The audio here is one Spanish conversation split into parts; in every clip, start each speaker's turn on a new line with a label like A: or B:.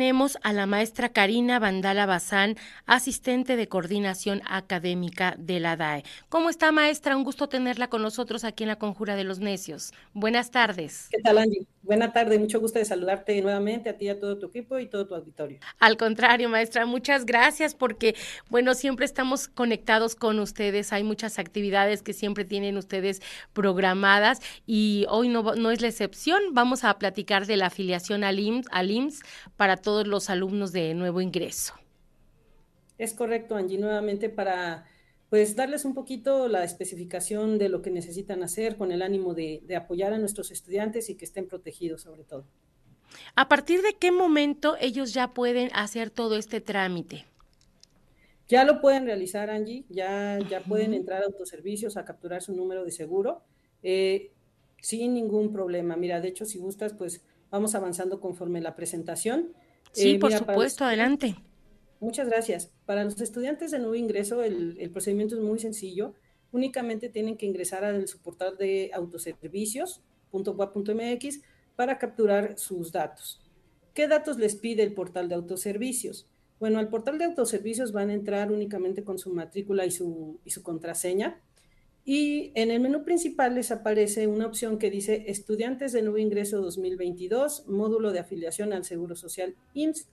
A: tenemos a la maestra Karina Vandala Bazán, asistente de coordinación académica de la DAE. ¿Cómo está, maestra? Un gusto tenerla con nosotros aquí en la Conjura de los Necios. Buenas tardes.
B: ¿Qué tal, Angie? Buena tarde, mucho gusto de saludarte nuevamente a ti, a todo tu equipo y todo tu auditorio.
A: Al contrario, maestra, muchas gracias porque, bueno, siempre estamos conectados con ustedes, hay muchas actividades que siempre tienen ustedes programadas y hoy no, no es la excepción. Vamos a platicar de la afiliación al IMSS, al IMSS para todos los alumnos de nuevo ingreso.
B: Es correcto, Angie, nuevamente para pues darles un poquito la especificación de lo que necesitan hacer con el ánimo de, de, apoyar a nuestros estudiantes y que estén protegidos sobre todo.
A: ¿A partir de qué momento ellos ya pueden hacer todo este trámite?
B: Ya lo pueden realizar, Angie, ya, ya pueden entrar a autoservicios a capturar su número de seguro eh, sin ningún problema. Mira, de hecho, si gustas, pues vamos avanzando conforme la presentación.
A: Sí, eh, por supuesto, adelante.
B: Muchas gracias. Para los estudiantes de nuevo ingreso, el, procedimiento es muy sencillo. Únicamente tienen que ingresar al su portal de autoservicios.gua.mx para capturar sus datos. ¿Qué datos les pide el portal de autoservicios? Bueno, al portal de autoservicios van a entrar únicamente con su matrícula y su, y su contraseña. Y en el menú principal les aparece una opción que dice Estudiantes de Nuevo Ingreso 2022, módulo de afiliación al Seguro Social IMSS.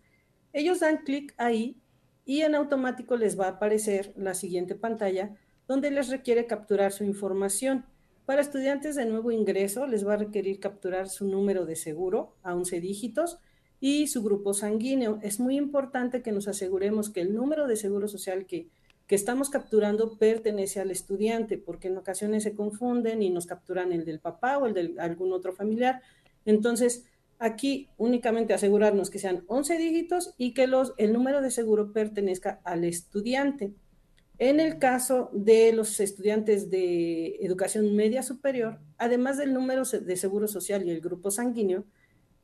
B: Ellos dan clic ahí y en automático les va a aparecer la siguiente pantalla donde les requiere capturar su información. Para estudiantes de nuevo ingreso les va a requerir capturar su número de seguro a 11 dígitos y su grupo sanguíneo. Es muy importante que nos aseguremos que el número de seguro social que que estamos capturando pertenece al estudiante, porque en ocasiones se confunden y nos capturan el del papá o el de algún otro familiar. Entonces, aquí únicamente asegurarnos que sean 11 dígitos y que los, el número de seguro pertenezca al estudiante. En el caso de los estudiantes de educación media superior, además del número de seguro social y el grupo sanguíneo,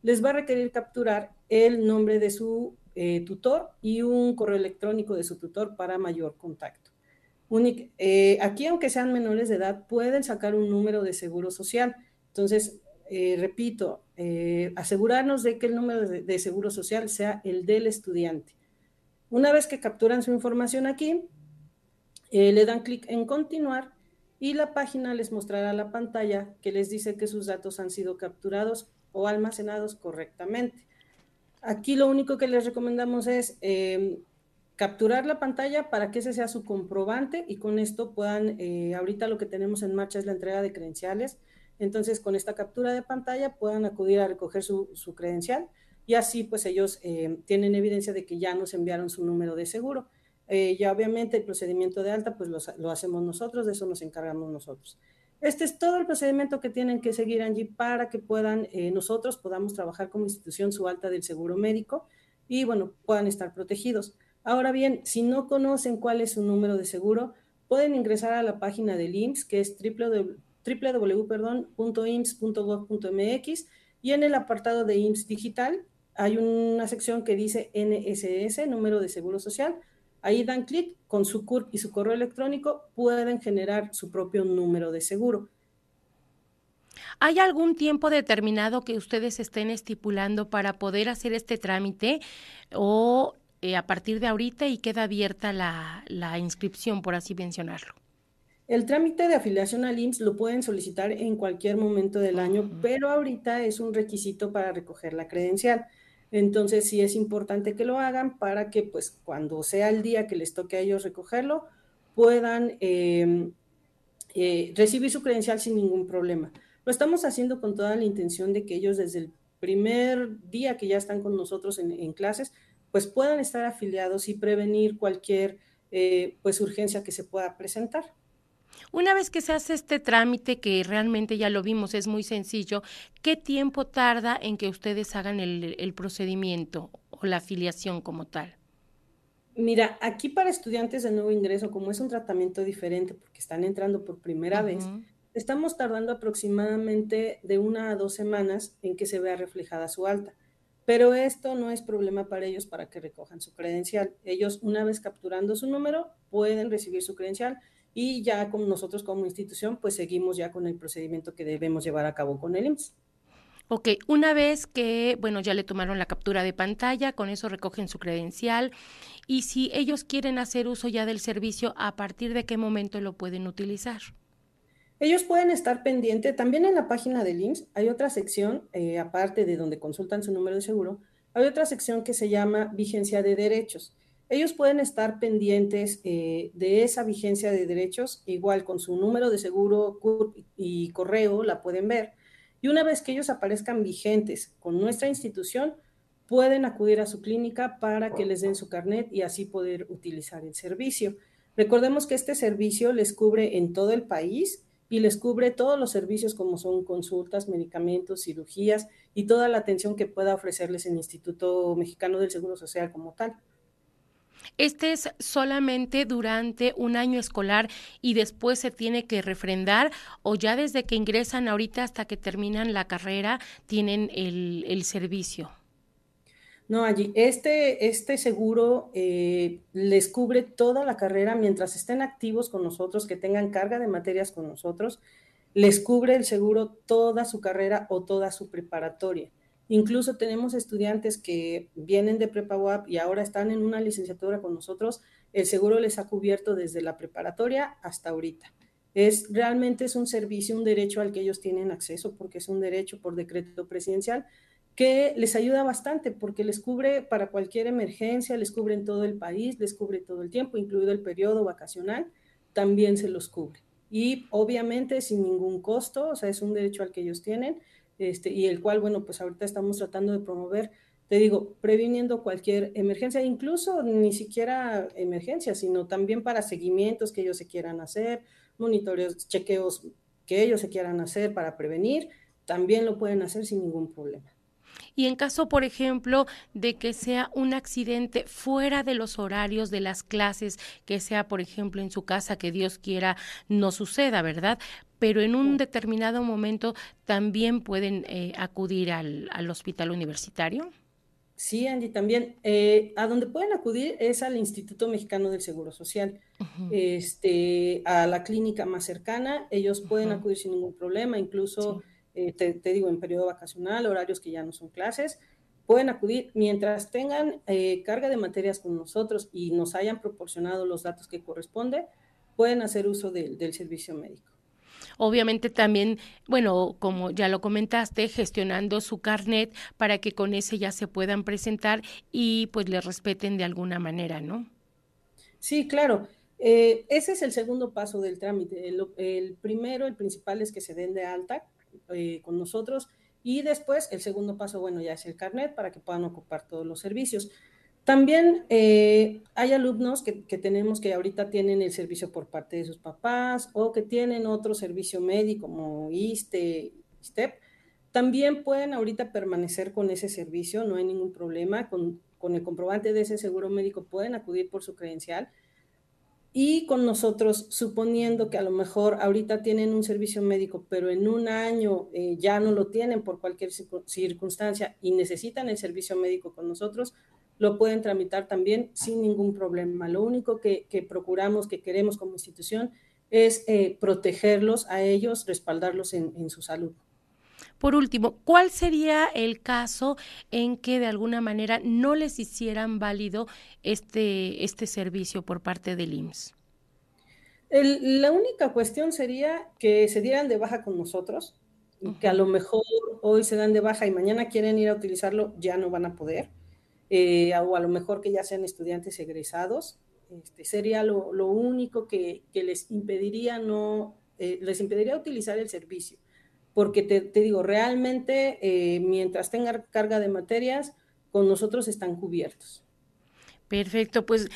B: les va a requerir capturar el nombre de su eh, tutor y un correo electrónico de su tutor para mayor contacto. Eh, aquí, aunque sean menores de edad, pueden sacar un número de seguro social. Entonces, eh, repito, asegurarnos de que el número de, seguro social sea el del estudiante. Una vez que capturan su información aquí, le dan clic en continuar y la página les mostrará la pantalla que les dice que sus datos han sido capturados o almacenados correctamente. Aquí lo único que les recomendamos es em, capturar la pantalla para que ese sea su comprobante y con esto puedan, eh, ahorita lo que tenemos en marcha es la entrega de credenciales, entonces con esta captura de pantalla puedan acudir a recoger su, credencial y así pues ellos em, tienen evidencia de que ya nos enviaron su número de seguro. Eh, ya obviamente el procedimiento de alta pues lo hacemos nosotros, de eso nos encargamos nosotros. Este es todo el procedimiento que tienen que seguir, Angie, para que puedan, eh, nosotros podamos trabajar como institución su alta del seguro médico y, bueno, puedan estar protegidos. Ahora bien, si no conocen cuál es su número de seguro, pueden ingresar a la página del IMSS, que es www.imss.gov.mx y en el apartado de IMSS Digital hay una sección que dice NSS, número de seguro social, Ahí dan clic, con su CURP y su correo electrónico pueden generar su propio número de seguro.
A: ¿Hay algún tiempo determinado que ustedes estén estipulando para poder hacer este trámite o eh, a partir de ahorita y queda abierta la, la inscripción, por así mencionarlo?
B: El trámite de afiliación al IMSS lo pueden solicitar en cualquier momento del año, pero ahorita es un requisito para recoger la credencial. Entonces sí es importante que lo hagan para que pues cuando sea el día que les toque a ellos recogerlo, puedan em, eh, recibir su credencial sin ningún problema. Lo estamos haciendo con toda la intención de que ellos desde el primer día que ya están con nosotros en, clases, pues puedan estar afiliados y prevenir cualquier eh, pues urgencia que se pueda presentar.
A: Una vez que se hace este trámite, que realmente ya lo vimos, es muy sencillo, ¿qué tiempo tarda en que ustedes hagan el, procedimiento o la afiliación como tal?
B: Mira, aquí para estudiantes de nuevo ingreso, como es un tratamiento diferente porque están entrando por primera vez, estamos tardando aproximadamente de una a dos semanas en que se vea reflejada su alta. Pero esto no es problema para ellos para que recojan su credencial. Ellos, una vez capturando su número, pueden recibir su credencial y ya con nosotros como institución, pues seguimos ya con el procedimiento que debemos llevar a cabo con el IMSS.
A: Ok, una vez que, bueno, ya le tomaron la captura de pantalla, con eso recogen su credencial y si ellos quieren hacer uso ya del servicio, ¿a partir de qué momento lo pueden utilizar?
B: Ellos pueden estar pendientes, también en la página del IMSS hay otra sección, eh, aparte de donde consultan su número de seguro, hay otra sección que se llama vigencia de derechos. Ellos pueden estar pendientes eh, de esa vigencia de derechos, igual con su número de seguro y correo la pueden ver y una vez que ellos aparezcan vigentes con nuestra institución, pueden acudir a su clínica para que les den su carnet y así poder utilizar el servicio. Recordemos que este servicio les cubre en todo el país y les cubre todos los servicios como son consultas, medicamentos, cirugías y toda la atención que pueda ofrecerles el Instituto Mexicano del Seguro Social como tal.
A: Este es solamente durante un año escolar y después se tiene que refrendar o ya desde que ingresan ahorita hasta que terminan la carrera tienen el, servicio.
B: No, allí, este, este seguro eh, les cubre toda la carrera mientras estén activos con nosotros, que tengan carga de materias con nosotros, les cubre el seguro toda su carrera o toda su preparatoria. Incluso tenemos estudiantes que vienen de Prepa UAP y ahora están en una licenciatura con nosotros. El seguro les ha cubierto desde la preparatoria hasta ahorita. Es realmente es un servicio, un derecho al que ellos tienen acceso porque es un derecho por decreto presidencial que les ayuda bastante porque les cubre para cualquier emergencia, les cubre en todo el país, les cubre todo el tiempo, incluido el periodo vacacional, también se los cubre. Y obviamente sin ningún costo, o sea, es un derecho al que ellos tienen este, y el cual, bueno, pues ahorita estamos tratando de promover, te digo, previniendo cualquier emergencia, incluso ni siquiera emergencia, sino también para seguimientos que ellos se quieran hacer, monitoreos, chequeos que ellos se quieran hacer para prevenir, también lo pueden hacer sin ningún problema.
A: Y en caso, por ejemplo, de que sea un accidente fuera de los horarios de las clases, que sea, por ejemplo, en su casa, que Dios quiera no suceda, ¿verdad? Pero en un determinado momento también pueden eh, acudir al, hospital universitario.
B: Sí, Andy, también. Eh, a donde pueden acudir es al Instituto Mexicano del Seguro Social, este, a la clínica más cercana. Ellos pueden acudir sin ningún problema, incluso eh, te, digo, en periodo vacacional, horarios que ya no son clases, pueden acudir mientras tengan eh, carga de materias con nosotros y nos hayan proporcionado los datos que corresponde, pueden hacer uso del servicio médico.
A: Obviamente también, bueno, como ya lo comentaste, gestionando su carnet para que con ese ya se puedan presentar y pues le respeten de alguna manera, ¿no?
B: Sí, claro. Eh, ese es el segundo paso del trámite. el, primero, el principal es que se den de alta eh, con nosotros. Y después el segundo paso, bueno, ya es el carnet para que puedan ocupar todos los servicios. También eh, hay alumnos que, tenemos que ahorita tienen el servicio por parte de sus papás o que tienen otro servicio médico como ISTE, ISTEP. También pueden ahorita permanecer con ese servicio, no hay ningún problema. Con, con el comprobante de ese seguro médico pueden acudir por su credencial y con nosotros, suponiendo que a lo mejor ahorita tienen un servicio médico, pero en un año eh, ya no lo tienen por cualquier circunstancia y necesitan el servicio médico con nosotros, lo pueden tramitar también sin ningún problema. Lo único que, procuramos, que queremos como institución, es eh, protegerlos a ellos, respaldarlos en, en su salud.
A: Por último, ¿cuál sería el caso en que de alguna manera no les hicieran válido este, este servicio por parte del IMSS?
B: la única cuestión sería que se dieran de baja con nosotros, que a lo mejor hoy se dan de baja y mañana quieren ir a utilizarlo, ya no van a poder, eh, o a lo mejor que ya sean estudiantes egresados. Este, sería lo, único que, les impediría no, eh, les impediría utilizar el servicio porque te, digo, realmente eh, mientras tenga carga de materias, con nosotros están cubiertos.
A: Perfecto, pues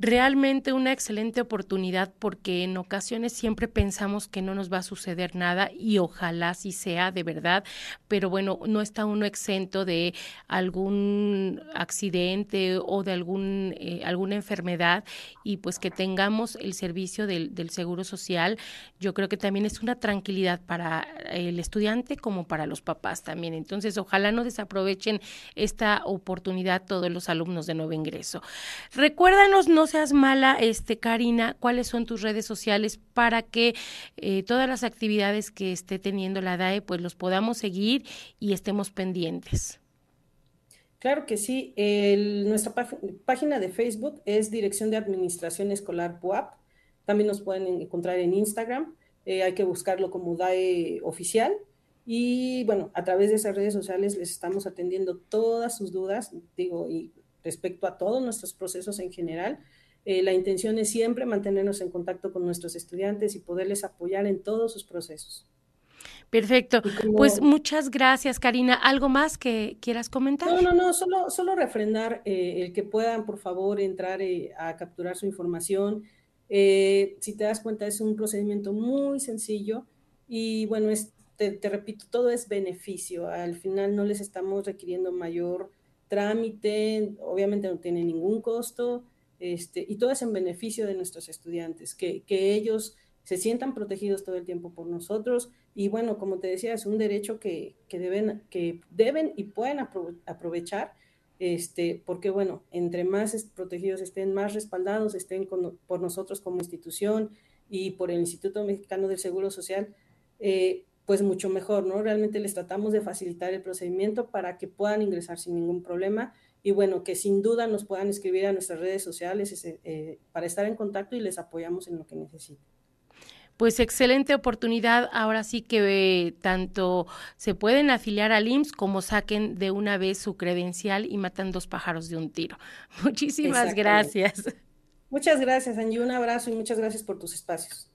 A: realmente una excelente oportunidad porque en ocasiones siempre pensamos que no nos va a suceder nada y ojalá sí sea de verdad, pero bueno, no está uno exento de algún accidente o de algún, eh, alguna enfermedad y pues que tengamos el servicio del, del Seguro Social, yo creo que también es una tranquilidad para el estudiante como para los papás también. Entonces, ojalá no desaprovechen esta oportunidad todos los alumnos de nuevo ingreso. Recuérdanos, no seas mala, este Karina, ¿cuáles son tus redes sociales para que eh, todas las actividades que esté teniendo la DAE, pues los podamos seguir y estemos pendientes?
B: Claro que sí. nuestra página de Facebook es Dirección de Administración Escolar PUAP. También nos pueden encontrar en Instagram. Eh, hay que buscarlo como DAE oficial. Y bueno, a través de esas redes sociales les estamos atendiendo todas sus dudas, digo, y respecto a todos nuestros procesos en general. Eh, la intención es siempre mantenernos en contacto con nuestros estudiantes y poderles apoyar en todos sus procesos.
A: Perfecto. Pues muchas gracias, Karina. ¿Algo más que quieras comentar?
B: No, no, no, solo, solo refrendar eh, el que puedan, por favor, entrar eh, a capturar su información. si te das cuenta, es un procedimiento muy sencillo y bueno, es, te, te, repito, todo es beneficio. Al final no les estamos requiriendo mayor trámite, obviamente no tiene ningún costo, este, y todo es en beneficio de nuestros estudiantes, que, que, ellos se sientan protegidos todo el tiempo por nosotros. Y bueno, como te decía, es un derecho que, que deben, que deben y pueden aprovechar, este, porque bueno, entre más protegidos estén, más respaldados estén por nosotros como institución y por el Instituto Mexicano del Seguro Social, eh, pues mucho mejor, ¿no? Realmente les tratamos de facilitar el procedimiento para que puedan ingresar sin ningún problema y bueno, que sin duda nos puedan escribir a nuestras redes sociales eh, para estar en contacto y les apoyamos en lo que necesiten.
A: Pues excelente oportunidad. Ahora sí que eh, tanto se pueden afiliar al IMSS como saquen de una vez su credencial y matan dos pájaros de un tiro. Muchísimas gracias.
B: Muchas gracias, Angie. Un abrazo y muchas gracias por tus espacios.